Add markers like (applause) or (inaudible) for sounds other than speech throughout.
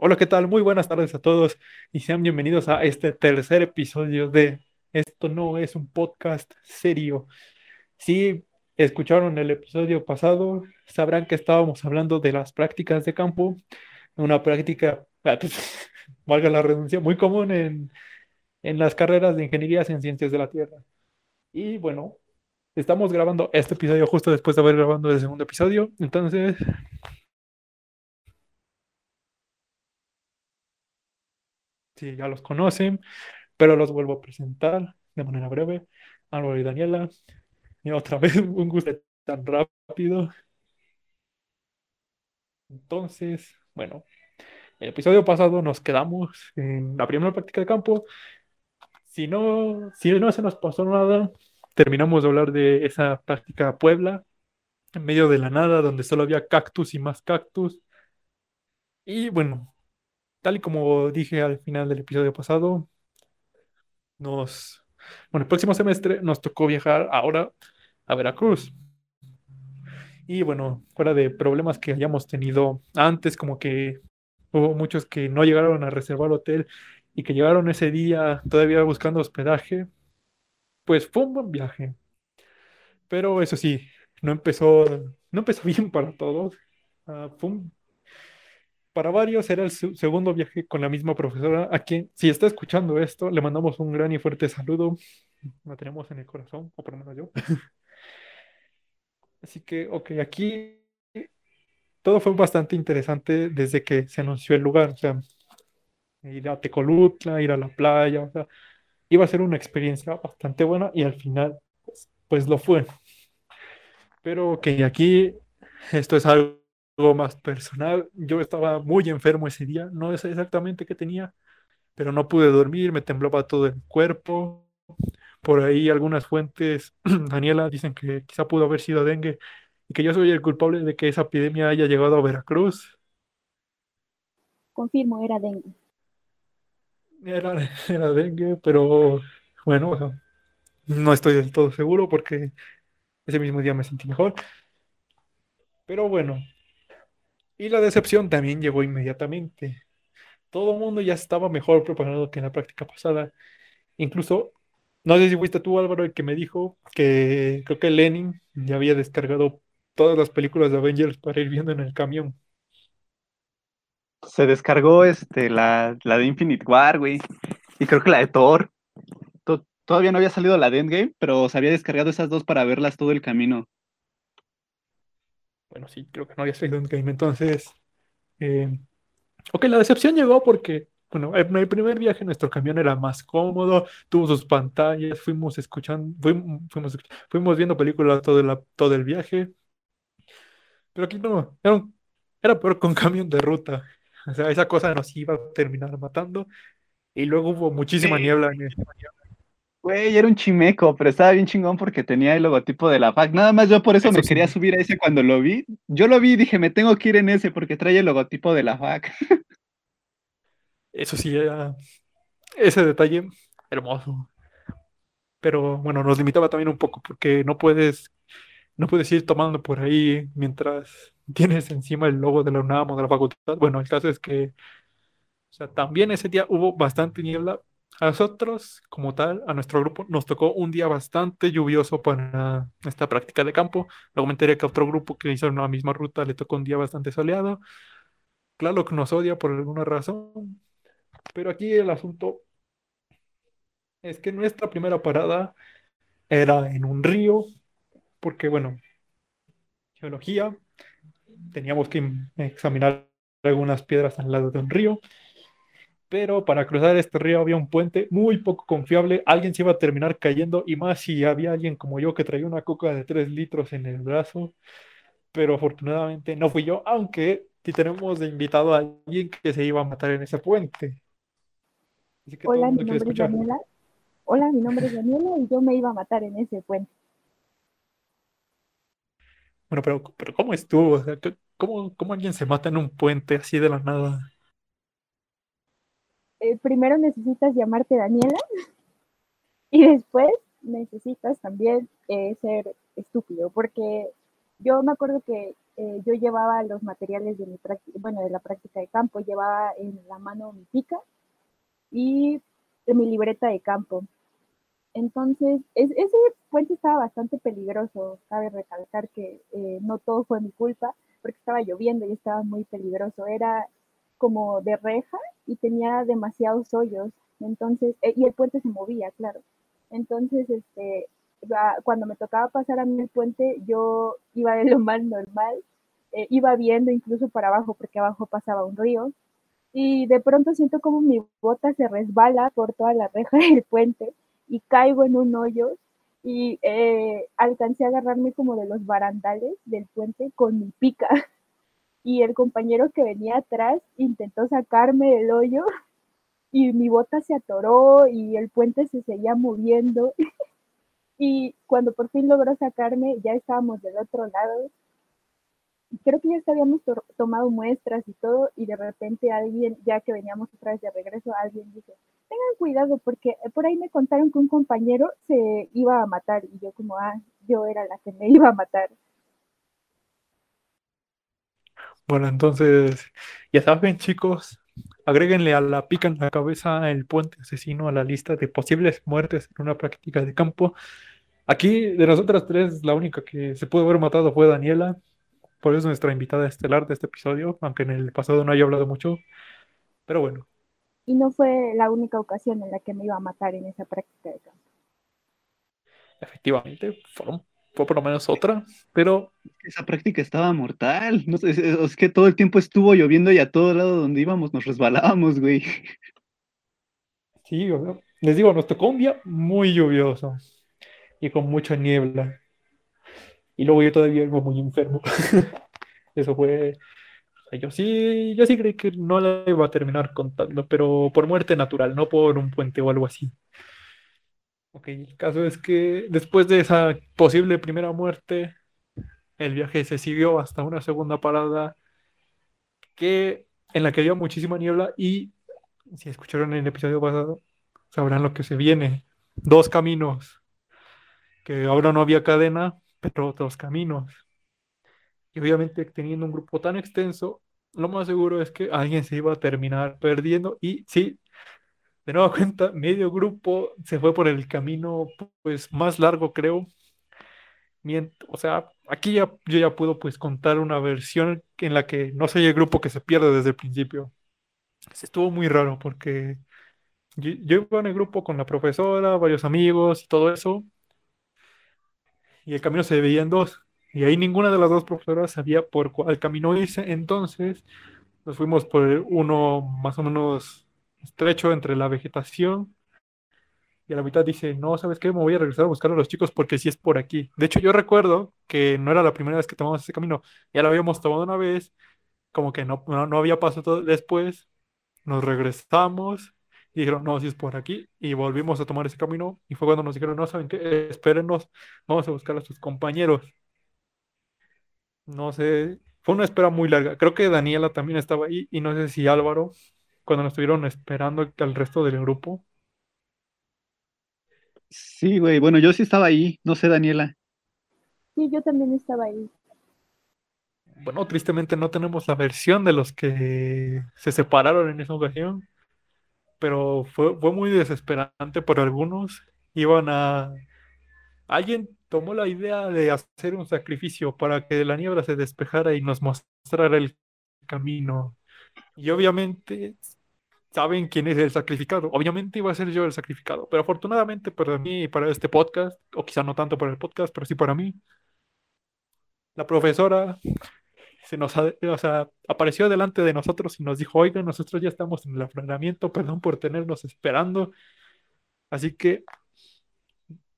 Hola, ¿qué tal? Muy buenas tardes a todos y sean bienvenidos a este tercer episodio de Esto no es un podcast serio. Si escucharon el episodio pasado, sabrán que estábamos hablando de las prácticas de campo, una práctica, (laughs) valga la redundancia, muy común en, en las carreras de ingenierías en ciencias de la Tierra. Y bueno, estamos grabando este episodio justo después de haber grabado el segundo episodio, entonces Sí, ya los conocen, pero los vuelvo a presentar de manera breve. Álvaro y Daniela. Y otra vez, (laughs) un gusto tan rápido. Entonces, bueno, el episodio pasado nos quedamos en la primera práctica de campo. Si no, si no se nos pasó nada, terminamos de hablar de esa práctica Puebla, en medio de la nada, donde solo había cactus y más cactus. Y bueno, tal y como dije al final del episodio pasado, nos, bueno, el próximo semestre nos tocó viajar ahora a Veracruz. Y bueno, fuera de problemas que hayamos tenido antes, como que hubo muchos que no llegaron a reservar hotel y que llegaron ese día todavía buscando hospedaje, pues fue un buen viaje. Pero eso sí, no empezó, no empezó (laughs) bien para todos. Un para varios era el segundo viaje con la misma profesora, a quien, si está escuchando esto, le mandamos un gran y fuerte saludo. La tenemos en el corazón, o por lo menos yo. (laughs) Así que, ok, aquí todo fue bastante interesante desde que se anunció el lugar. O sea, ir a Tecolutla, ir a la playa, o sea, iba a ser una experiencia bastante buena y al final, pues, pues lo fue. Pero ok, aquí esto es algo más personal. Yo estaba muy enfermo ese día, no sé exactamente qué tenía, pero no pude dormir, me temblaba todo el cuerpo. Por ahí algunas fuentes, (clears throat) Daniela, dicen que quizá pudo haber sido dengue y que yo soy el culpable de que esa epidemia haya llegado a Veracruz. Confirmo, era dengue. Era, (laughs) era dengue, pero bueno, no estoy del todo seguro porque ese mismo día me sentí mejor. Pero bueno, y la decepción también llegó inmediatamente. Todo el mundo ya estaba mejor preparado que en la práctica pasada. Incluso, no sé si fuiste tú, Álvaro, el que me dijo que creo que Lenin ya había descargado todas las películas de Avengers para ir viendo en el camión. Se descargó este, la, la de Infinite War, güey. Y creo que la de Thor. Todavía no había salido la de Endgame, pero se había descargado esas dos para verlas todo el camino. Bueno, sí, creo que no había salido Endgame. Entonces, eh, ok, la decepción llegó porque, bueno, en el primer viaje nuestro camión era más cómodo, tuvo sus pantallas, fuimos escuchando, fuimos, fuimos, viendo películas todo, el, todo el viaje. Pero aquí no, era, era peor con camión de ruta. O sea, esa cosa nos iba a terminar matando. Y luego hubo muchísima niebla en el, Güey, era un chimeco, pero estaba bien chingón porque tenía el logotipo de la FAC. Nada más yo por eso, me quería subir a ese cuando lo vi. Yo lo vi y dije, me tengo que ir en ese porque trae el logotipo de la FAC. Eso sí, era ese detalle hermoso. Pero bueno, nos limitaba también un poco porque no puedes, no puedes ir tomando por ahí mientras tienes encima el logo de la UNAM o de la facultad. Bueno, el caso es que, o sea, también ese día hubo bastante niebla, a nosotros, como tal, a nuestro grupo, nos tocó un día bastante lluvioso para esta práctica de campo. Luego me que a otro grupo que hizo la misma ruta le tocó un día bastante soleado. Claro que nos odia por alguna razón, pero aquí el asunto es que nuestra primera parada era en un río, porque bueno, geología, teníamos que examinar algunas piedras al lado de un río pero para cruzar este río había un puente muy poco confiable, alguien se iba a terminar cayendo y más si había alguien como yo que traía una coca de 3 litros en el brazo, pero afortunadamente no fui yo, aunque sí tenemos de invitado a alguien que se iba a matar en ese puente. Hola, mi nombre es Daniela. Hola, mi nombre es Daniela y yo me iba a matar en ese puente. Bueno, pero, pero ¿cómo estuvo? ¿cómo, ¿Cómo alguien se mata en un puente así de la nada? Eh, primero necesitas llamarte Daniela (laughs) y después necesitas también eh, ser estúpido, porque yo me acuerdo que eh, yo llevaba los materiales de mi bueno, de la práctica de campo, llevaba en la mano mi pica y mi libreta de campo. Entonces, ese puente estaba bastante peligroso, cabe recalcar que no todo fue mi culpa, porque estaba lloviendo y estaba muy peligroso. Era como de reja y tenía demasiados hoyos, entonces, eh, y el puente se movía, claro. Entonces, este, cuando me tocaba pasar a mí el puente, yo iba de lo más normal, eh, iba viendo incluso para abajo, porque abajo pasaba un río, y de pronto siento como mi bota se resbala por toda la reja (laughs) del puente y caigo en un hoyo y eh, alcancé a agarrarme como de los barandales del puente con mi pica. (laughs) Y el compañero que venía atrás intentó sacarme del hoyo (laughs) y mi bota se atoró y el puente se seguía moviendo. (laughs) y cuando por fin logró sacarme, ya estábamos del otro lado creo que ya habíamos tomado muestras y todo, y de repente alguien, ya que veníamos otra vez de regreso, alguien dice, tengan cuidado porque por ahí me contaron que un compañero se iba a matar, y yo como, ah, yo era la que me iba a matar. Bueno, entonces, ya saben chicos, agréguenle a la pica en la cabeza el puente asesino a la lista de posibles muertes en una práctica de campo. Aquí, de nosotras tres, la única que se pudo haber matado fue Daniela, por eso es nuestra invitada estelar de este episodio, aunque en el pasado no haya hablado mucho. Pero bueno. Y no fue la única ocasión en la que me iba a matar en esa práctica de campo. Efectivamente, fue por lo menos otra, pero... Esa práctica estaba mortal. No sé, es que todo el tiempo estuvo lloviendo y a todo lado donde íbamos nos resbalábamos, güey. Sí, les digo, nos tocó un día muy lluvioso y con mucha niebla. Y luego yo todavía vivo muy enfermo. (laughs) Eso fue. Yo sí, yo sí creí que no la iba a terminar contando, pero por muerte natural, no por un puente o algo así. Ok, el caso es que después de esa posible primera muerte, el viaje se siguió hasta una segunda parada que, en la que había muchísima niebla y si escucharon el episodio pasado, sabrán lo que se viene. Dos caminos, que ahora no había cadena, pero otros caminos. Y obviamente teniendo un grupo tan extenso, lo más seguro es que alguien se iba a terminar perdiendo y sí, de nueva (laughs) cuenta, medio grupo se fue por el camino pues más largo creo. O sea, aquí ya, yo ya puedo pues contar una versión en la que no soy el grupo que se pierde desde el principio. Estuvo muy raro porque yo, yo iba en el grupo con la profesora, varios amigos y todo eso, y el camino se dividía en dos. Y ahí ninguna de las dos profesoras sabía por cuál camino irse. Entonces nos fuimos por uno más o menos estrecho entre la vegetación. Y a la mitad dice, no, ¿sabes qué? Me voy a regresar a buscar a los chicos porque sí es por aquí. De hecho, yo recuerdo que no era la primera vez que tomamos ese camino. Ya lo habíamos tomado una vez, como que no, no, había pasado después. Nos regresamos y dijeron, no, si es por aquí. Y volvimos a tomar ese camino. Y fue cuando nos dijeron, no, ¿saben qué? Espérenos, vamos a buscar a sus compañeros. No sé, fue una espera muy larga. Creo que Daniela también estaba ahí y no sé si Álvaro, cuando nos estuvieron esperando al resto del grupo. Sí, güey, bueno, yo sí estaba ahí, no sé, Daniela. Sí, yo también estaba ahí. Bueno, tristemente no tenemos la versión de los que se separaron en esa ocasión pero fue, fue muy desesperante por algunos. Iban a... Alguien tomó la idea de hacer un sacrificio para que la niebla se despejara y nos mostrara el camino. Y obviamente saben quién es el sacrificado. Obviamente iba a ser yo el sacrificado, pero afortunadamente para mí y para este podcast, o quizá no tanto para el podcast, pero sí para mí, la profesora se nos o sea, apareció delante de nosotros y nos dijo, oigan, nosotros ya estamos en el afloramiento, perdón por tenernos esperando. Así que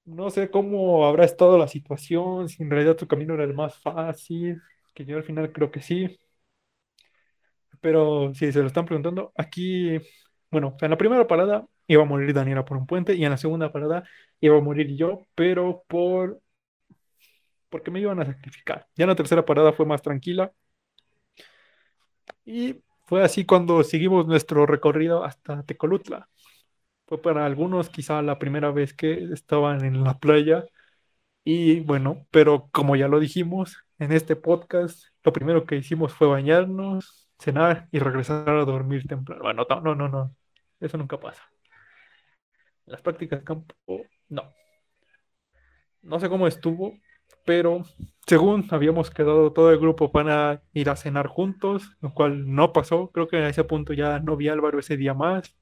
no sé cómo habrá estado la situación, si en realidad tu camino era el más fácil, que yo al final creo que sí. Pero si se lo están preguntando, aquí, bueno, en la primera parada iba a morir Daniela por un puente y en la segunda parada iba a morir yo, pero por porque me iban a sacrificar. Ya en la tercera parada fue más tranquila. Y fue así cuando seguimos nuestro recorrido hasta Tecolutla. Fue para algunos quizá la primera vez que estaban en la playa. Y bueno, pero como ya lo dijimos en este podcast, lo primero que hicimos fue bañarnos, cenar y regresar a dormir temprano. Bueno, no, no, no. Eso nunca pasa. Las prácticas de campo, no. No sé cómo estuvo, pero según habíamos quedado todo el grupo para ir a cenar juntos, lo cual no pasó. Creo que a ese punto ya no vi a Álvaro ese día más.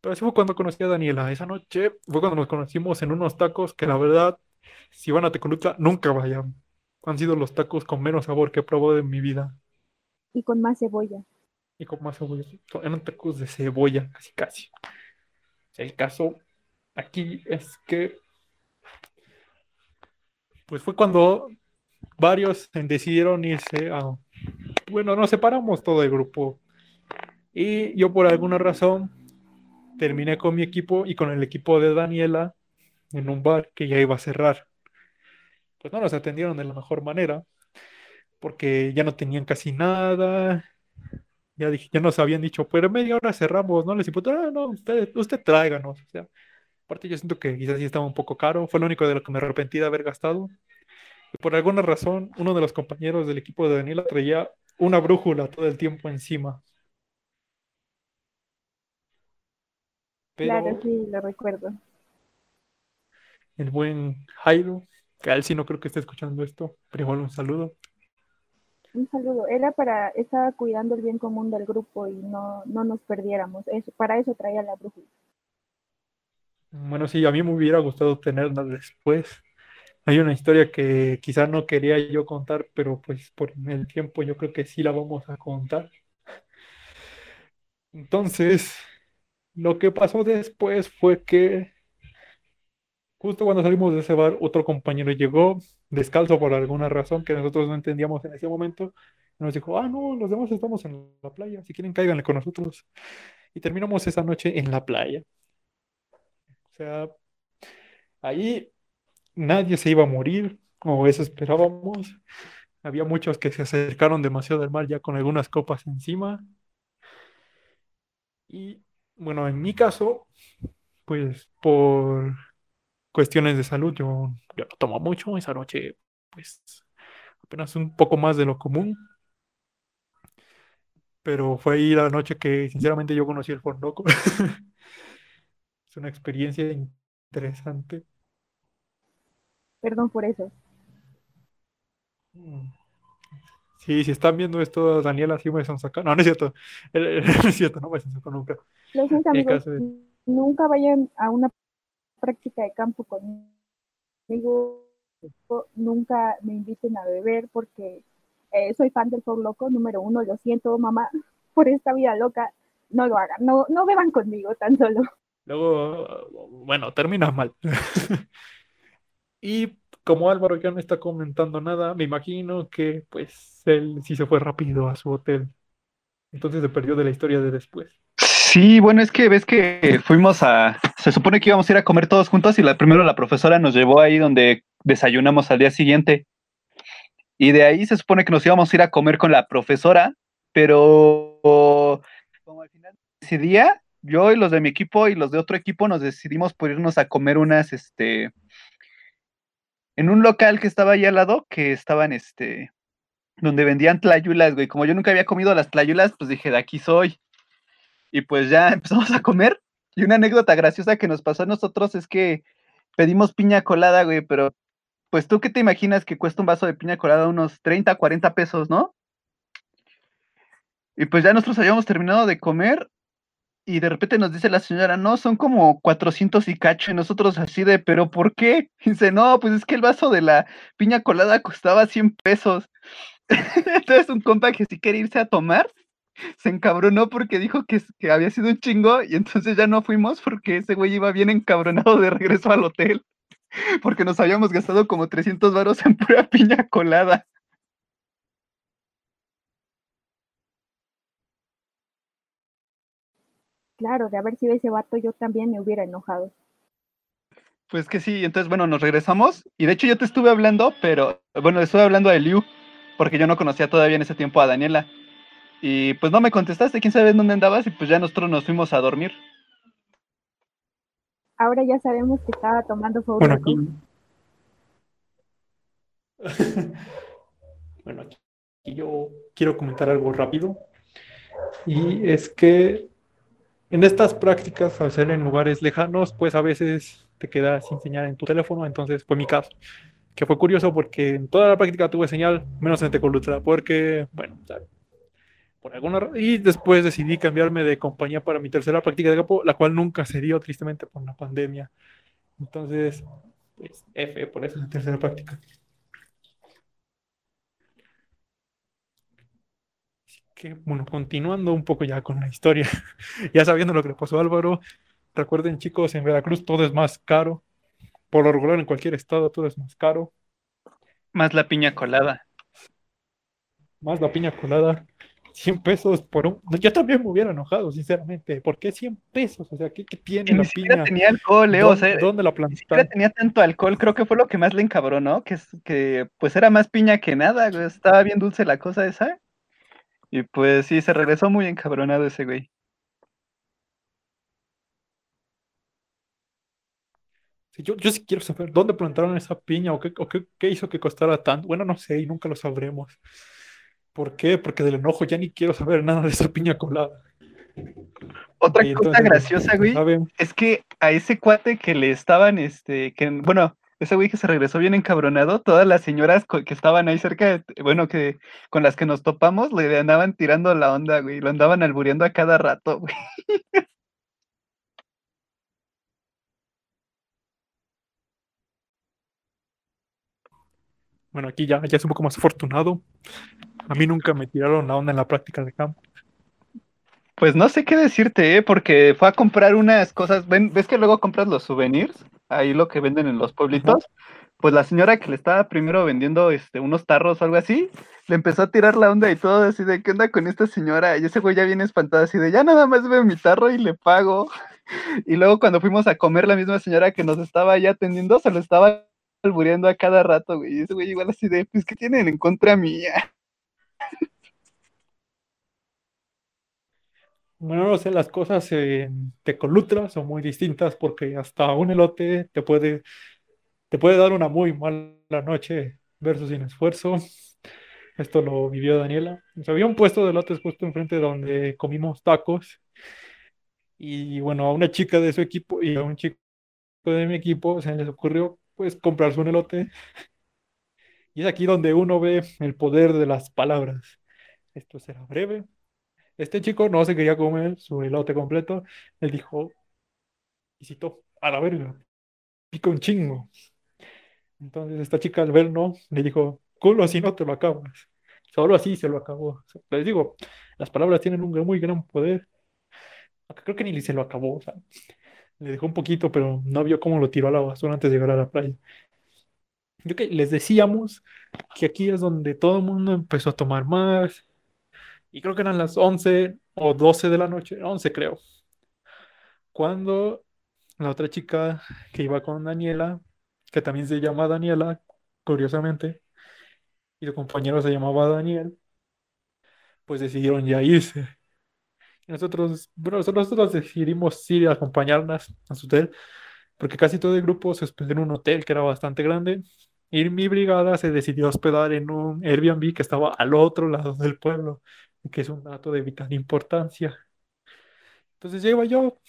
Pero eso fue cuando conocí a Daniela. Esa noche fue cuando nos conocimos en unos tacos que la verdad, si van a Tecolutla, nunca vayan. Han sido los tacos con menos sabor que he probado en mi vida. Y con más cebolla. Y con más cebolla. Eran tacos de cebolla, casi casi. El caso aquí es que pues fue cuando varios decidieron irse a... Bueno, nos separamos todo el grupo. Y yo por alguna razón terminé con mi equipo y con el equipo de Daniela en un bar que ya iba a cerrar. Pues no nos atendieron de la mejor manera porque ya no tenían casi nada. Ya, dije, ya nos habían dicho, pero media hora cerramos, no les importa, ah, no, usted, usted tráiganos. O sea, aparte yo siento que quizás sí estaba un poco caro, fue lo único de lo que me arrepentí de haber gastado. Y por alguna razón, uno de los compañeros del equipo de Daniela traía una brújula todo el tiempo encima. claro, sí, lo recuerdo. El buen Jairo, que a él sí no creo que esté escuchando esto, pero igual un saludo. Un saludo. Era para, estaba cuidando el bien común del grupo y no, no nos perdiéramos. Eso, para eso traía la brújula. Bueno, sí, a mí me hubiera gustado tenerla después. Hay una historia que quizá no quería yo contar, pero pues por el tiempo yo creo que sí la vamos a contar. Entonces, lo que pasó después fue que justo cuando salimos de ese bar, otro compañero llegó descalzo por alguna razón que nosotros no entendíamos en ese momento. Nos dijo, ah, no, los demás estamos en la playa, si quieren cáiganle con nosotros. Y terminamos esa noche en la playa. O sea, ahí nadie se iba a morir, o eso esperábamos. Había muchos que se acercaron demasiado al mar ya con algunas copas encima. Y bueno, en mi caso, pues por cuestiones de salud, yo, yo no tomo mucho. Esa noche, pues apenas un poco más de lo común. Pero fue ahí la noche que sinceramente yo conocí el Fornoco. (laughs) es una experiencia interesante. Perdón por eso. Mm. Sí, si están viendo esto, Daniela, sí me son sacando. No, no es cierto. (laughs) No es cierto, no me son sacando nunca. Los amigos, nunca vayan a una práctica de campo conmigo. Nunca me inviten a beber porque eh, soy fan del Four Loco, número uno. Lo siento, mamá, (laughs) por esta vida loca. No lo hagan, no, no beban conmigo tan solo. Luego, bueno, terminas mal. (laughs) y como Álvaro ya no está comentando nada, me imagino que pues él sí se fue rápido a su hotel. Entonces se perdió de la historia de después. Sí, bueno, es que ves que fuimos a, se supone que íbamos a ir a comer todos juntos y la, primero la profesora nos llevó ahí donde desayunamos al día siguiente. Y de ahí se supone que nos íbamos a ir a comer con la profesora, pero como al final de ese día, yo y los de mi equipo y los de otro equipo nos decidimos por irnos a comer unas, este, en un local que estaba ahí al lado, que estaban, este, donde vendían tlayulas, güey. Como yo nunca había comido las tlayulas, pues dije, de aquí soy. Y pues ya (laughs) empezamos a comer. Y una anécdota graciosa que nos pasó a nosotros es que pedimos piña colada, güey, pero pues tú qué te imaginas que cuesta un vaso de piña colada unos 30, 40 pesos, ¿no? Y pues ya nosotros habíamos terminado de comer y de repente nos dice la señora, no, son como 400 y cacho, y nosotros así de, pero ¿por qué? Dice, no, pues es que el vaso de la piña colada costaba 100 pesos. (laughs) Entonces un compa que sí quería irse a tomar, se encabronó porque dijo que, que había sido un chingo, y entonces ya no fuimos porque ese güey iba bien encabronado de regreso al hotel, (laughs) porque nos habíamos gastado como 300 varos en pura (laughs) piña colada. Claro, de haber sido ese vato yo también me hubiera enojado. Pues que sí, entonces bueno, nos regresamos y de hecho yo te estuve hablando, pero bueno, le estuve hablando a Eliu porque yo no conocía todavía en ese tiempo a Daniela. Y pues no me contestaste, quién sabe dónde andabas y pues ya nosotros nos fuimos a dormir. Ahora ya sabemos que estaba tomando (laughs) Bueno, aquí... bueno, y yo quiero comentar algo rápido. Y es que en estas prácticas, al ser en lugares lejanos, pues a veces te quedas sin señal en tu teléfono, entonces fue mi caso, que fue curioso porque en toda la práctica tuve señal, menos en Tecolutra, porque, bueno, por alguna y después decidí cambiarme de compañía para mi tercera práctica de campo, la cual nunca se dio tristemente por la pandemia. Entonces, pues F por eso la tercera práctica. que, bueno, continuando un poco ya con la historia, (laughs) ya sabiendo lo que le pasó a Álvaro, recuerden chicos, en Veracruz todo es más caro, por lo regular en cualquier estado todo es más caro. Más la piña colada. Más la piña colada. 100 pesos por un... Yo también me hubiera enojado, sinceramente. ¿Por qué 100 pesos? O sea, ¿qué, qué tiene la piña? tenía alcohol. ¿Dónde, o sea, ¿dónde la plantó? tenía tanto alcohol, creo que fue lo que más le encabronó, que, que pues era más piña que nada, estaba bien dulce la cosa esa. Y pues sí, se regresó muy encabronado ese güey. yo, yo sí quiero saber dónde plantaron esa piña o qué, qué, hizo que costara tanto. Bueno, no sé y nunca lo sabremos. ¿Por qué? Porque del enojo ya ni quiero saber nada de esa piña colada. Otra cosa graciosa, güey, es que a ese cuate que le estaban, este, que, bueno, ese güey que se regresó bien encabronado, todas las señoras que estaban ahí cerca, bueno, que con las que nos topamos, le andaban tirando la onda, güey, lo andaban albureando a cada rato, güey. (laughs) Bueno, aquí ya, ya es un poco más afortunado. A mí nunca me tiraron la onda en la práctica de campo. Pues no sé qué decirte, ¿eh? porque fue a comprar unas cosas. ¿Ves que luego compras los souvenirs? Ahí lo que venden en los pueblitos. Pues la señora que le estaba primero vendiendo este, unos tarros o algo así, le empezó a tirar la onda y todo, así de, ¿qué onda con esta señora? Y ese güey ya viene espantado, así de, ya nada más veo mi tarro y le pago. (laughs) Y luego cuando fuimos a comer, la misma señora que nos estaba ya atendiendo, se lo estaba albureando a cada rato, güey. Y ese güey igual así de, pues, ¿qué tienen en contra mía? Bueno, no sé, las cosas en Tecolutra son muy distintas porque hasta un elote te puede, te puede dar una muy mala noche versus sin esfuerzo. Esto lo vivió Daniela. había un puesto de elotes justo enfrente donde comimos tacos. Y bueno, a una chica de su equipo y a un chico de mi equipo se les ocurrió pues comprarse un elote. Y es aquí donde uno ve el poder de las palabras. Esto será breve, este chico no se quería comer su elote completo. Él dijo, y citó, a la verga, pica un chingo. Entonces esta chica al verlo le dijo, culo así no te lo acabas. Solo así se lo acabó. Les digo, las palabras tienen un muy gran poder. creo que ni se lo acabó. Le dejó un poquito, pero no vio cómo lo tiró a la basura antes de llegar a la playa. Yo que les decíamos que aquí es donde todo el mundo empezó a tomar más, y creo que eran las 11 o 12 de la noche, 11 creo, cuando la otra chica que iba con Daniela, que también se llama Daniela, curiosamente, y su compañero se llamaba Daniel, pues decidieron ya irse. Nosotros, bueno, nosotros decidimos ir a acompañarlas a su hotel, porque casi todo el grupo se hospedó en un hotel que era bastante grande, y mi brigada se decidió hospedar en un Airbnb que estaba al otro lado del pueblo que es un dato de vital importancia. Entonces ya iba yo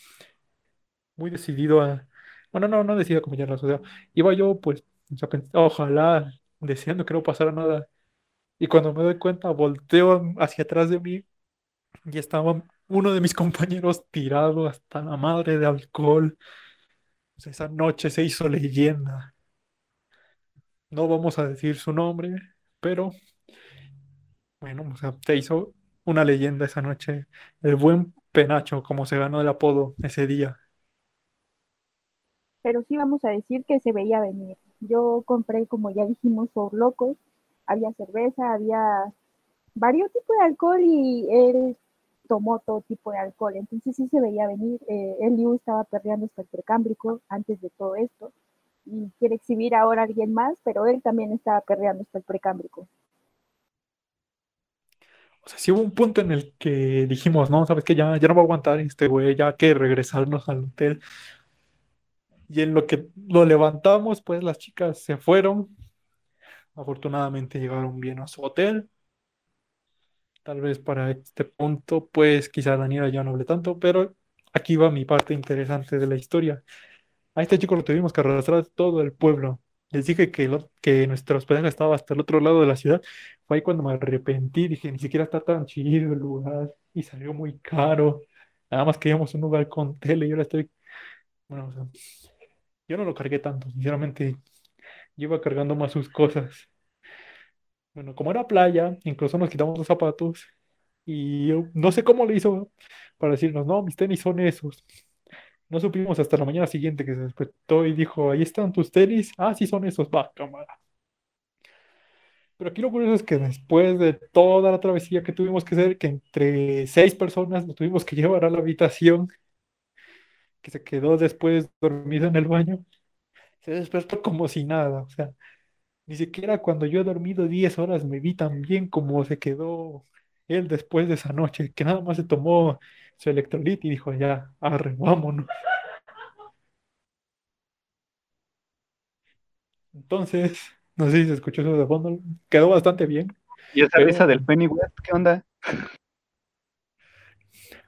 muy decidido a, bueno, no, no decidido a acompañar la sociedad, iba yo pues, ojalá, deseando que no pasara nada. Y cuando me doy cuenta, volteo hacia atrás de mí y estaba uno de mis compañeros tirado hasta la madre de alcohol. esa noche se hizo leyenda. No vamos a decir su nombre, pero bueno, o sea, se hizo una leyenda esa noche. El buen Penacho, como se ganó el apodo ese día. Pero sí vamos a decir que se veía venir. Yo compré, como ya dijimos, por locos. Había cerveza, había varios tipos de alcohol y él tomó todo tipo de alcohol. Entonces sí se veía venir. Eh, Eliu estaba perdiendo hasta el precámbrico antes de todo esto. Y quiere exhibir ahora a alguien más, pero él también estaba perdiendo hasta el precámbrico. O sea, sí hubo un punto en el que dijimos, no, sabes que ya, ya no va a aguantar este güey, ya que regresarnos al hotel. Y en lo que lo levantamos, pues las chicas se fueron. Afortunadamente llegaron bien a su hotel. Tal vez para este punto, pues quizá Daniela ya no hable tanto, pero aquí va mi parte interesante de la historia. A este chico lo tuvimos que arrastrar todo el pueblo. Les dije que, lo- que nuestro hospedaje estaba hasta el otro lado de la ciudad. Fue ahí cuando me arrepentí. Dije, ni siquiera está tan chido el lugar y salió muy caro. Nada más queríamos un lugar con tele y ahora estoy... Bueno, yo no lo cargué tanto, sinceramente. Yo iba cargando más sus cosas. Bueno, como era playa, incluso nos quitamos los zapatos y yo no sé cómo le hizo para decirnos, no, mis tenis son esos. No supimos hasta la mañana siguiente que se despertó y dijo, ahí están tus tenis. Ah, sí son esos, va, cámara. Pero aquí lo curioso es que después de toda la travesía que tuvimos que hacer, que entre seis personas nos tuvimos que llevar a la habitación, que se quedó después dormido en el baño, se despertó como si nada. O sea, ni siquiera cuando yo he dormido 10 horas me vi tan bien como se quedó él después de esa noche, que nada más se tomó su electrolit y dijo, ya, arre, vámonos. Entonces, no sé si se escuchó eso de fondo, quedó bastante bien. ¿Y esa Pero- risa del Pennywise qué onda?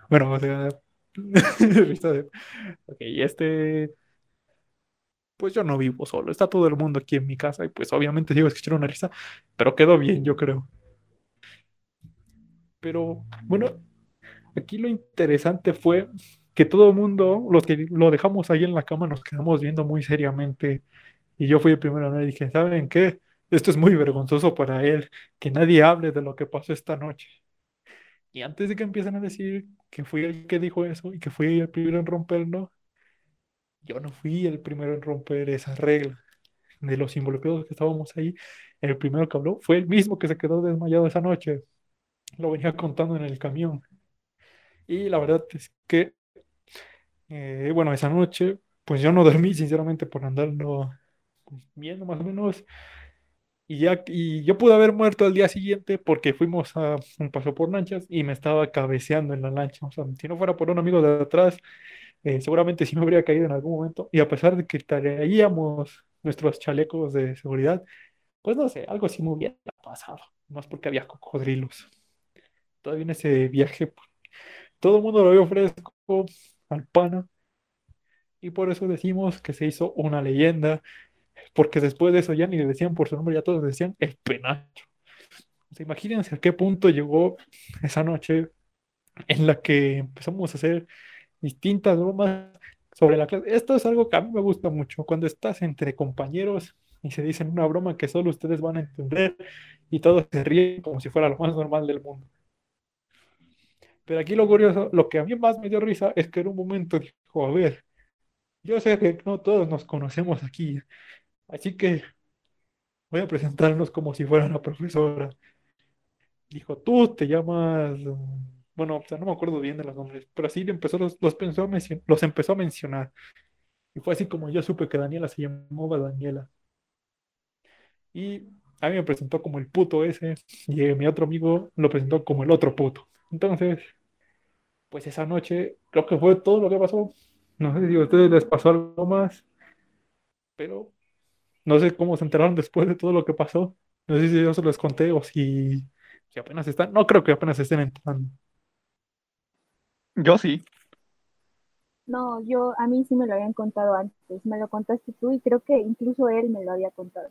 Bueno, o sea, (laughs) risa de- ok, este, pues yo no vivo solo, está todo el mundo aquí en mi casa y pues obviamente sigo escuchando una risa, pero quedó bien, yo creo. Pero bueno, aquí lo interesante fue que todo el mundo, los que lo dejamos ahí en la cama, nos quedamos viendo muy seriamente y yo fui el primero. Y dije, ¿saben qué? Esto es muy vergonzoso para él, que nadie hable de lo que pasó esta noche. Y antes de que empiecen a decir que fui el que dijo eso y que fui el primero en romperlo, yo no fui el primero en romper esa regla. De los involucrados que estábamos ahí, el primero que habló fue el mismo que se quedó desmayado esa noche. Lo venía contando en el camión. Y la verdad es que, eh, bueno, esa noche, pues yo no dormí, sinceramente, por andarlo viendo más o menos. Y ya, y yo pude haber muerto al día siguiente porque fuimos a un paso por lanchas y me estaba cabeceando en la lancha. O sea, si no fuera por un amigo de atrás, eh, seguramente sí me habría caído en algún momento. Y a pesar de que traíamos nuestros chalecos de seguridad, pues no sé, algo sí me hubiera pasado. Más porque había cocodrilos. Todavía en ese viaje, pues, todo el mundo lo vio fresco al pana. Y por eso decimos que se hizo una leyenda. Porque después de eso ya ni le decían por su nombre, ya todos decían el penacho. O sea, imagínense a qué punto llegó esa noche en la que empezamos a hacer distintas bromas sobre la clase. Esto es algo que a mí me gusta mucho, cuando estás entre compañeros y se dicen una broma que solo ustedes van a entender y todos se ríen como si fuera lo más normal del mundo. Pero aquí lo curioso, lo que a mí más me dio risa es que en un momento dijo, a ver, yo sé que no todos nos conocemos aquí, así que voy a presentarnos como si fuera la profesora. Dijo, tú te llamas, bueno, o sea, no me acuerdo bien de los nombres, pero así empezó, los, los, pensó a los empezó a mencionar. Y fue así como yo supe que Daniela se llamaba Daniela. Y a mí me presentó como el puto ese, y eh, mi otro amigo lo presentó como el otro puto. Entonces, pues esa noche creo que fue todo lo que pasó. No sé si a ustedes les pasó algo más, pero no sé cómo se enteraron después de todo lo que pasó. No sé si yo se los conté o si, si apenas están. No creo que apenas estén enterando. Yo sí. No, yo, a mí sí me lo habían contado antes, me lo contaste tú y creo que incluso él me lo había contado.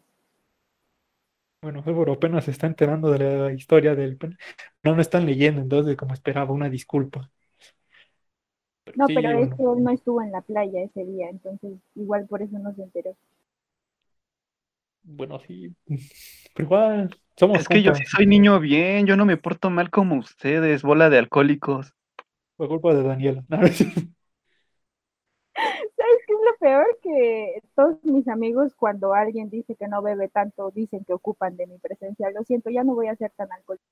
Bueno, Álvaro apenas se está enterando de la historia del... No, no están leyendo, entonces como esperaba, una disculpa. Pero No, sí, pero es bueno, que él no estuvo en la playa ese día, entonces igual por eso no se enteró. bueno, sí. Pero igual, somos Es que yo sí soy niño bien, yo no me porto mal como ustedes, bola de alcohólicos. Fue culpa de Daniela. (laughs) ¿Sabes qué es lo peor? Que todos mis amigos cuando alguien dice que no bebe tanto, dicen que ocupan de mi presencia. Lo siento, ya no voy a ser tan alcohólico.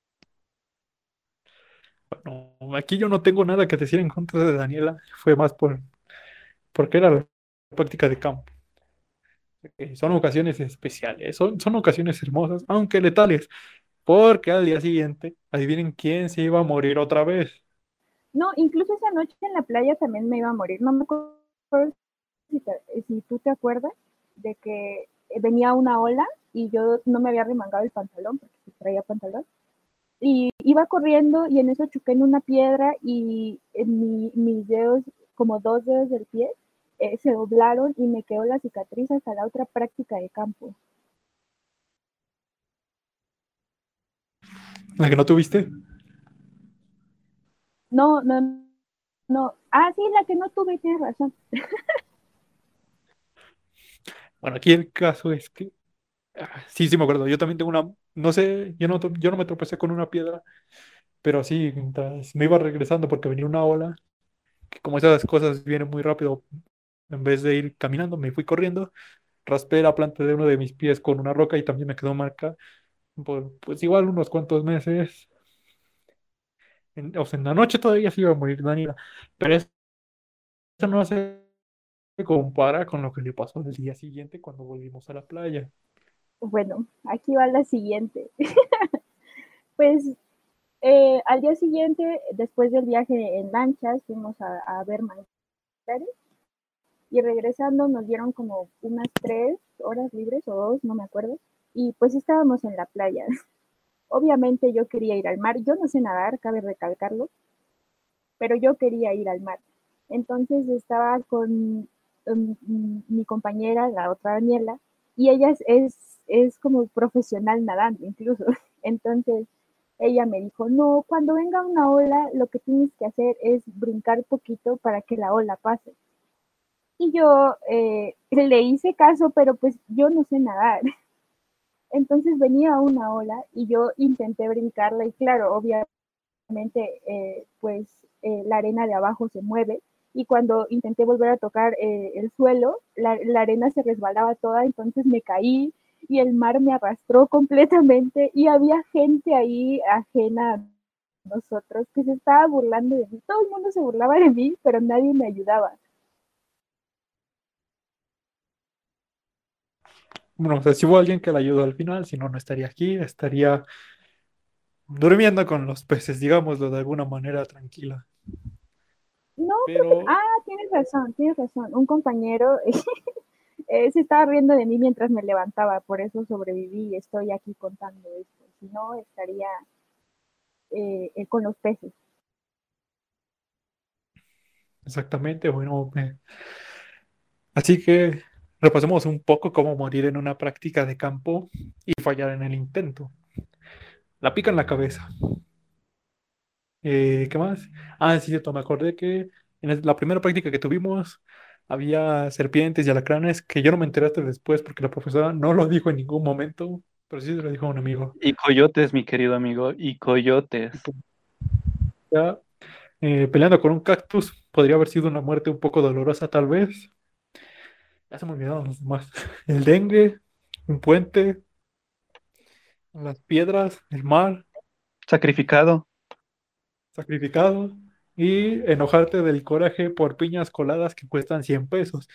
Bueno, aquí yo no tengo nada que decir en contra de Daniela. Fue más por porque era la práctica de campo. Eh, Son ocasiones especiales, son, son ocasiones hermosas, aunque letales, porque al día siguiente, adivinen quién se iba a morir otra vez. No, incluso esa noche en la playa también me iba a morir. No me acuerdo si, si tú te acuerdas de que venía una ola y yo no me había remangado el pantalón porque traía pantalón. y iba corriendo y en eso choqué en una piedra y en mi, mis dedos, como dos dedos del pie, eh, se doblaron y me quedó la cicatriz hasta la otra práctica de campo. ¿La que no tuviste? No, no, no. Ah, sí, la que no tuve, tienes razón. (laughs) Bueno, aquí el caso es que. ah, Sí, sí me acuerdo. Yo también tengo una. No sé, yo no, yo no me tropecé con una piedra, pero sí, mientras me iba regresando porque venía una ola, que como esas cosas vienen muy rápido, en vez de ir caminando, me fui corriendo, raspé la planta de uno de mis pies con una roca y también me quedó marca por, pues igual unos cuantos meses. En, o sea, en la noche todavía se iba a morir Daniela, pero eso no se compara con lo que le pasó el día siguiente cuando volvimos a la playa. Bueno, aquí va la siguiente. (laughs) pues eh, al día siguiente, después del viaje en lanchas, fuimos a, ver y regresando nos dieron como unas tres horas libres o dos, no me acuerdo, y pues estábamos en la playa. (laughs) Obviamente yo quería ir al mar, yo no sé nadar, cabe recalcarlo, pero yo quería ir al mar. Entonces estaba con mi compañera, la otra Daniela, y ella es, es, es como profesional nadando incluso. (laughs) Entonces ella me dijo, no, cuando venga una ola, lo que tienes que hacer es brincar poquito para que la ola pase. Y yo eh, (laughs) le hice caso, pero pues yo no sé nadar. Entonces venía una ola y yo intenté brincarla y claro, obviamente eh, pues eh, la arena de abajo se mueve y cuando intenté volver a tocar eh, el suelo, la, la, arena se resbalaba toda, entonces me caí y el mar me arrastró (laughs) completamente y había gente ahí ajena a nosotros que se estaba burlando de mí. Todo el mundo se burlaba de mí, pero nadie me ayudaba. Bueno, o sea, si hubo alguien que la ayudó al final, si no, no estaría aquí, estaría durmiendo con los peces, digámoslo de alguna manera tranquila. No, pero... Porque, ah, tienes razón, tienes razón. Un compañero (laughs) eh, se estaba riendo de mí mientras me levantaba, por eso sobreviví y estoy aquí contando esto. Si no, estaría eh, eh, con los peces. Exactamente, bueno, eh, así que repasemos un poco cómo morir en una práctica de campo y fallar en el intento. La pica en la cabeza. Eh, ¿qué más? Ah, sí, cierto, me acordé que en la primera práctica que tuvimos había serpientes y alacranes que yo no me enteré hasta después porque la profesora no lo dijo en ningún momento, pero sí se lo dijo a un amigo. Y coyotes, mi querido amigo, y coyotes. Ya, eh, peleando con un cactus podría haber sido una muerte un poco dolorosa tal vez. Ya se me olvidaron los demás. (laughs) El dengue, un puente, las piedras, el mar. Sacrificado. Sacrificado. Y enojarte del coraje por piñas coladas que cuestan 100 pesos.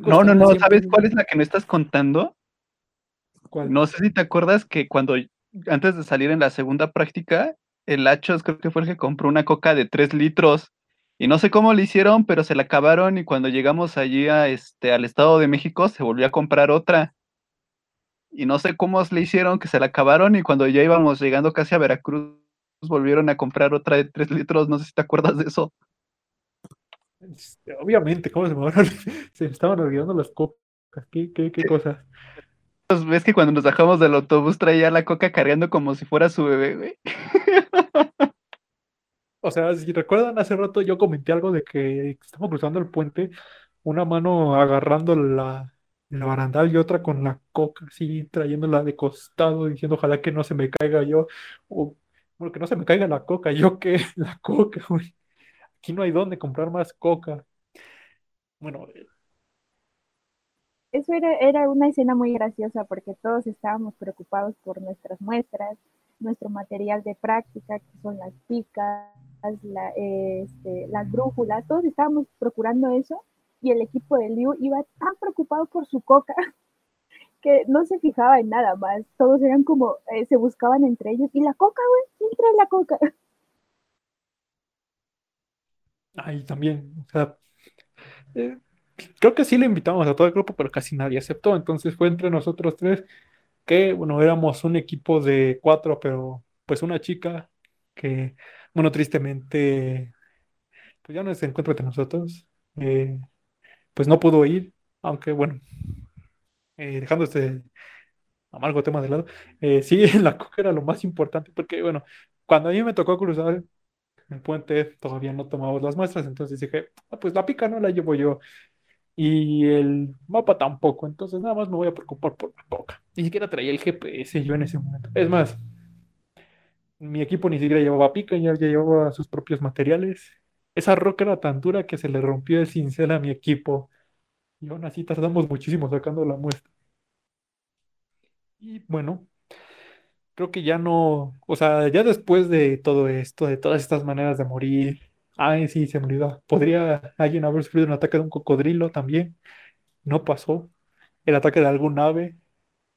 No, no, no. ¿Sabes cuál es la que me estás contando? ¿Cuál? No sé si te acuerdas que cuando, antes de salir en la segunda práctica, el Hachos creo que fue el que compró una coca de 3 litros. Y no sé cómo lo hicieron, pero se la acabaron y cuando llegamos allí a este, al Estado de México se volvió a comprar otra. Y no sé cómo le hicieron que se la acabaron y cuando ya íbamos llegando casi a Veracruz volvieron a comprar otra de 3 litros. No sé si te acuerdas de eso. Este, obviamente, ¿cómo se me van (laughs) Se me estaban olvidando las cocas. ¿Qué, qué, qué cosas? Pues ves que cuando nos bajamos del autobús traía la coca cargando como si fuera su bebé, güey. (laughs) O sea, si recuerdan, hace rato yo comenté algo de que estamos cruzando el puente, una mano agarrando la, la barandal y otra con la coca, así trayéndola de costado, diciendo ojalá que no se me caiga yo, o bueno, que no se me caiga la coca, yo qué, (laughs) la coca, güey. Aquí no hay dónde comprar más coca. Bueno, eh, Eso era, era una escena muy graciosa porque todos estábamos preocupados por nuestras muestras, nuestro material de práctica, que son las picas, la, este, las brújulas, todos estábamos procurando eso y el equipo de Liu iba tan preocupado por su coca (laughs) que no se fijaba en nada más, todos eran como, eh, se buscaban entre ellos, y la coca, güey, ¿quién trae la coca? (laughs) ahí también, o sea, eh, creo que sí le invitamos a todo el grupo, pero casi nadie aceptó, entonces fue entre nosotros tres que, bueno, éramos un equipo de cuatro, pero pues una chica que, bueno, tristemente, pues ya no se encuentra entre nosotros, eh, pues no pudo ir, aunque bueno, eh, dejando este amargo tema de lado, eh, sí, (laughs) la coca era lo más importante, porque bueno, cuando a mí me tocó cruzar el puente, todavía no tomamos las muestras, entonces dije, "Ah, pues la pica no la llevo yo, y el mapa tampoco, entonces nada más me voy a preocupar por la coca. Ni siquiera traía el GPS yo en ese momento. Es más, mi equipo ni siquiera llevaba pica, ya, llevaba sus propios materiales. Esa roca era tan dura que se le rompió el cincel a mi equipo. Y aún así tardamos muchísimo sacando la muestra. Y bueno, creo que ya no, o sea, ya después de todo esto, de todas estas maneras de morir, ay, sí, se me. ¿Podría alguien haber sufrido un ataque de un cocodrilo también? No pasó. El ataque de algún ave.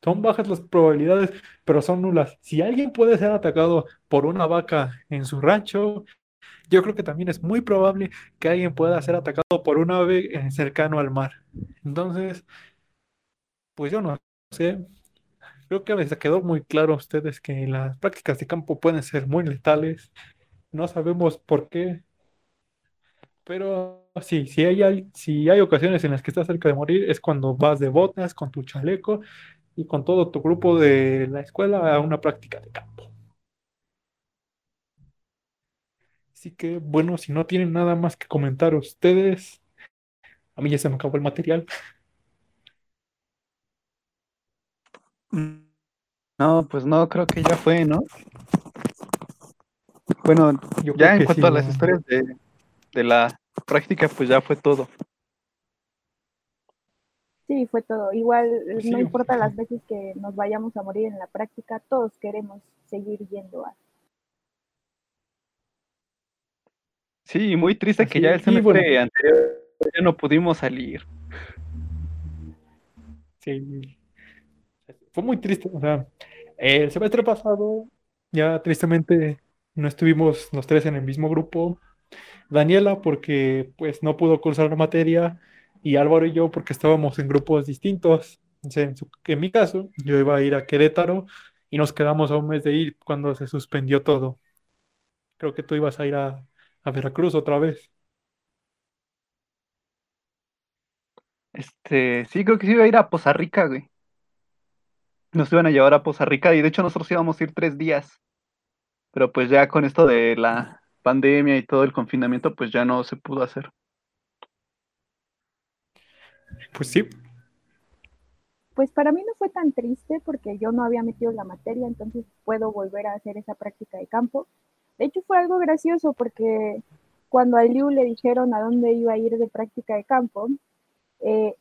Son bajas las probabilidades, pero son nulas. Si alguien puede ser atacado por una vaca en su rancho, yo creo que también es muy probable que alguien pueda ser atacado por un ave eh, cercano al mar. Entonces, pues yo no sé. Creo que les quedó muy claro a ustedes que las prácticas de campo pueden ser muy letales. No sabemos por qué, pero sí, si hay, si hay ocasiones en las que estás cerca de morir, es cuando vas de botas con tu chaleco y con todo tu grupo de la escuela a una práctica de campo. Así que, bueno, si no tienen nada más que comentar ustedes, a mí ya se me acabó el material. No, pues no, creo que ya fue, ¿no? Bueno, Yo ya en cuanto sí, a las historias de, de la práctica, pues ya fue todo. Sí, fue todo. Igual, Pues no importa las veces que nos vayamos a morir en la práctica, todos queremos seguir yendo a... Sí, muy triste que ya el semestre bueno. anterior ya no pudimos salir. Sí, fue muy triste. O sea, el semestre pasado, ya tristemente no estuvimos los tres en el mismo grupo. Daniela, porque pues no pudo cursar la materia, y Álvaro y yo, porque estábamos en grupos distintos. En mi caso, yo iba a ir a Querétaro y nos quedamos a un mes de ir cuando se suspendió todo. Creo que tú ibas a ir a, a Veracruz otra vez. Este, sí, creo que sí iba a ir a Poza Rica, güey. Nos iban a llevar a Poza Rica y de hecho nosotros íbamos a ir tres días. Pero pues ya con esto de la pandemia y todo el confinamiento, pues ya no se pudo hacer. Pues sí, Pues para mí no fue tan triste porque yo no había metido la materia, entonces puedo volver a hacer esa práctica de campo. De hecho fue algo gracioso porque cuando a Liu le dijeron a dónde iba a ir de práctica de campo, eh,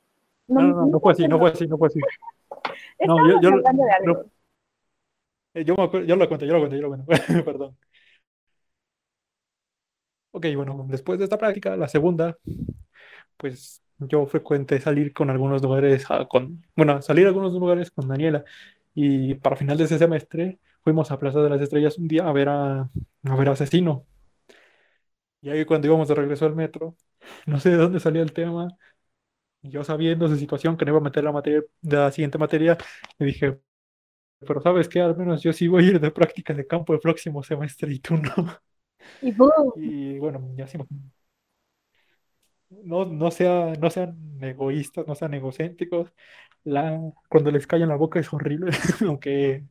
no, no, no, no fue así, no fue así, no fue así. (laughs) No, yo, yo, hablando de algo. Eh, Yo, me acuerdo, yo lo cuento, yo lo cuento, yo lo cuento. (laughs) Perdón. Ok, bueno, después de esta práctica, la segunda, pues yo frecuenté salir con algunos lugares, ah, con, bueno, salir a algunos lugares con Daniela. Y para final de ese semestre fuimos a Plaza de las Estrellas un día a ver a, a ver a Asesino. Y ahí cuando íbamos de regreso al metro, no sé de dónde salió el tema, yo sabiendo su situación, que no iba a meter la materia, la siguiente materia, le dije, pero ¿sabes qué? Al menos yo sí voy a ir de práctica de campo el próximo semestre y tú no. Y Y bueno, ya sí, no, no sea, no sean egoístas, no sean egocéntricos. La, cuando les calla en la boca es horrible, (laughs) aunque,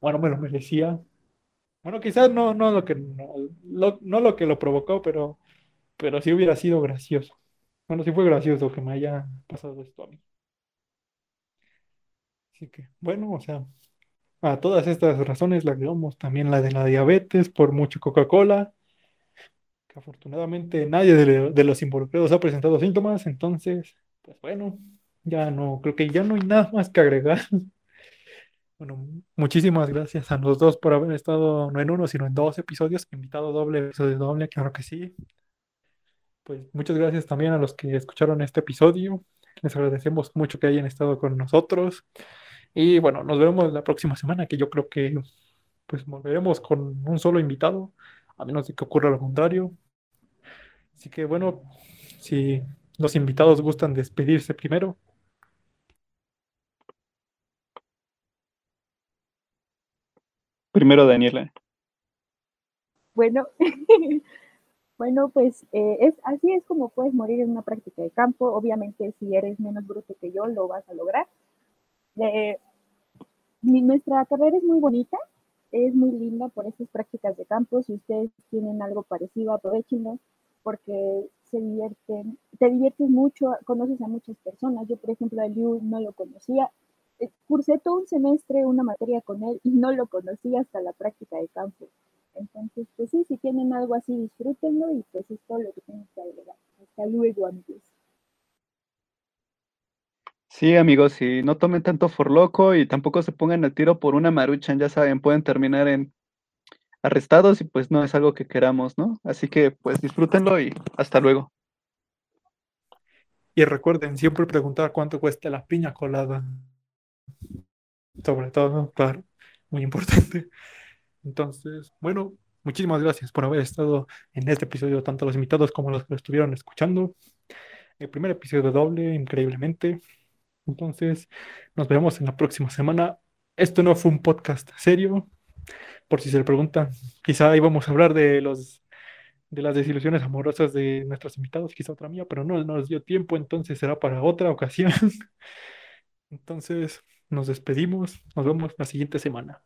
bueno, me lo merecía. Bueno, quizás no, no lo que, no, lo, no lo que lo provocó, pero, pero sí hubiera sido gracioso. Bueno, sí fue gracioso que me haya pasado esto a mí. Así que, bueno, o sea, a todas estas razones le agregamos también la de la diabetes por mucho Coca-Cola. Afortunadamente nadie de, de los involucrados ha presentado síntomas, entonces, pues bueno, ya no, creo que ya no hay nada más que agregar. (laughs) Bueno, muchísimas gracias a los dos por haber estado no en uno, sino en dos episodios, invitado doble, episodio doble, claro que sí. Pues muchas gracias también a los que escucharon este episodio. Les agradecemos mucho que hayan estado con nosotros. Y bueno, nos vemos la próxima semana, que yo creo que pues volveremos con un solo invitado, a menos de que ocurra lo contrario. Así que bueno, si los invitados gustan despedirse primero. Primero Daniela. bueno, (laughs) bueno, pues eh, es así es como puedes morir en una práctica de campo. Obviamente, si eres menos bruto que yo, lo vas a lograr. Eh, nuestra carrera es muy bonita, es muy linda por esas prácticas de campo. Si ustedes tienen algo parecido, aprovechenlo porque se divierten, te diviertes mucho, conoces a muchas personas. Yo, por ejemplo, a Liu no lo conocía. Eh, cursé todo un semestre una materia con él y no lo conocía hasta la práctica de campo. Entonces, pues sí, si tienen algo así, disfrútenlo y pues es todo lo que tengo que agregar. Hasta luego, amigos. Sí, amigos, y no tomen tanto for loco y tampoco se pongan al tiro por una maruchan, ya saben, pueden terminar en arrestados y pues no es algo que queramos, ¿no? Así que pues disfrútenlo y hasta luego. Y recuerden siempre preguntar cuánto cuesta la piña colada. Sobre todo, claro, muy importante. Entonces, bueno, muchísimas gracias por haber estado en este episodio, tanto los invitados como los que lo estuvieron escuchando. El primer episodio doble, increíblemente. Entonces, nos vemos en la próxima semana. Esto no fue un podcast serio, por si se le pregunta. Quizá íbamos a hablar de los de las desilusiones amorosas de nuestros invitados, quizá otra mía, pero no, no nos dio tiempo, entonces será para otra ocasión. (laughs) Entonces, nos despedimos, nos vemos la siguiente semana.